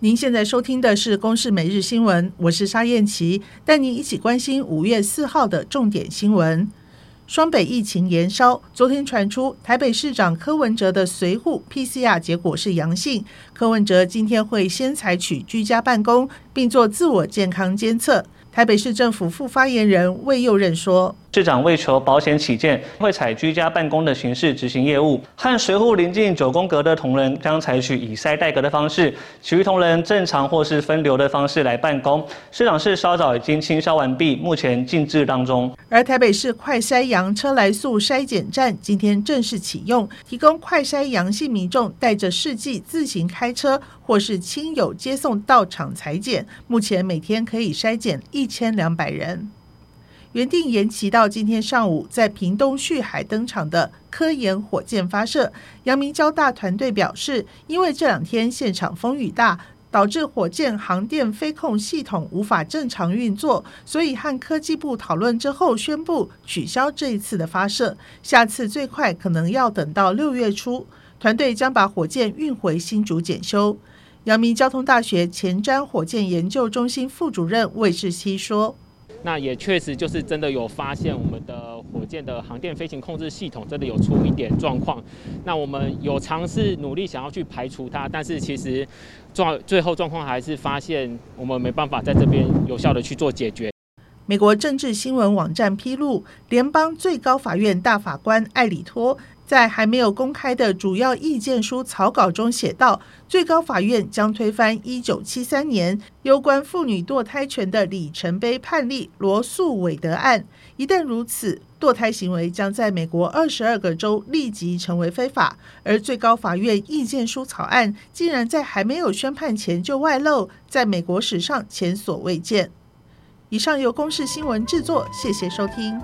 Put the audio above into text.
您现在收听的是《公视每日新闻》，我是沙燕琪，带您一起关心五月四号的重点新闻。双北疫情延烧，昨天传出台北市长柯文哲的随扈 PCR 结果是阳性，柯文哲今天会先采取居家办公，并做自我健康监测。台北市政府副发言人魏佑任说。市长为求保险起见，会采居家办公的形式执行业务。和随户邻近九宫格的同仁将采取以筛代隔的方式，其余同仁正常或是分流的方式来办公。市长室稍早已经清消完毕，目前静置当中。而台北市快筛阳车来速筛检站今天正式启用，提供快筛阳性民众带着试剂自行开车，或是亲友接送到场裁检。目前每天可以筛检一千两百人。原定延期到今天上午在屏东旭海登场的科研火箭发射，阳明交大团队表示，因为这两天现场风雨大，导致火箭航电飞控系统无法正常运作，所以和科技部讨论之后，宣布取消这一次的发射，下次最快可能要等到六月初，团队将把火箭运回新竹检修。阳明交通大学前瞻火箭研究中心副主任魏志熙说。那也确实就是真的有发现，我们的火箭的航电飞行控制系统真的有出一点状况。那我们有尝试努力想要去排除它，但是其实状最后状况还是发现我们没办法在这边有效的去做解决。美国政治新闻网站披露，联邦最高法院大法官艾里托。在还没有公开的主要意见书草稿中写道，最高法院将推翻一九七三年攸关妇女堕胎权的里程碑判例罗诉韦德案。一旦如此，堕胎行为将在美国二十二个州立即成为非法。而最高法院意见书草案竟然在还没有宣判前就外露，在美国史上前所未见。以上由公视新闻制作，谢谢收听。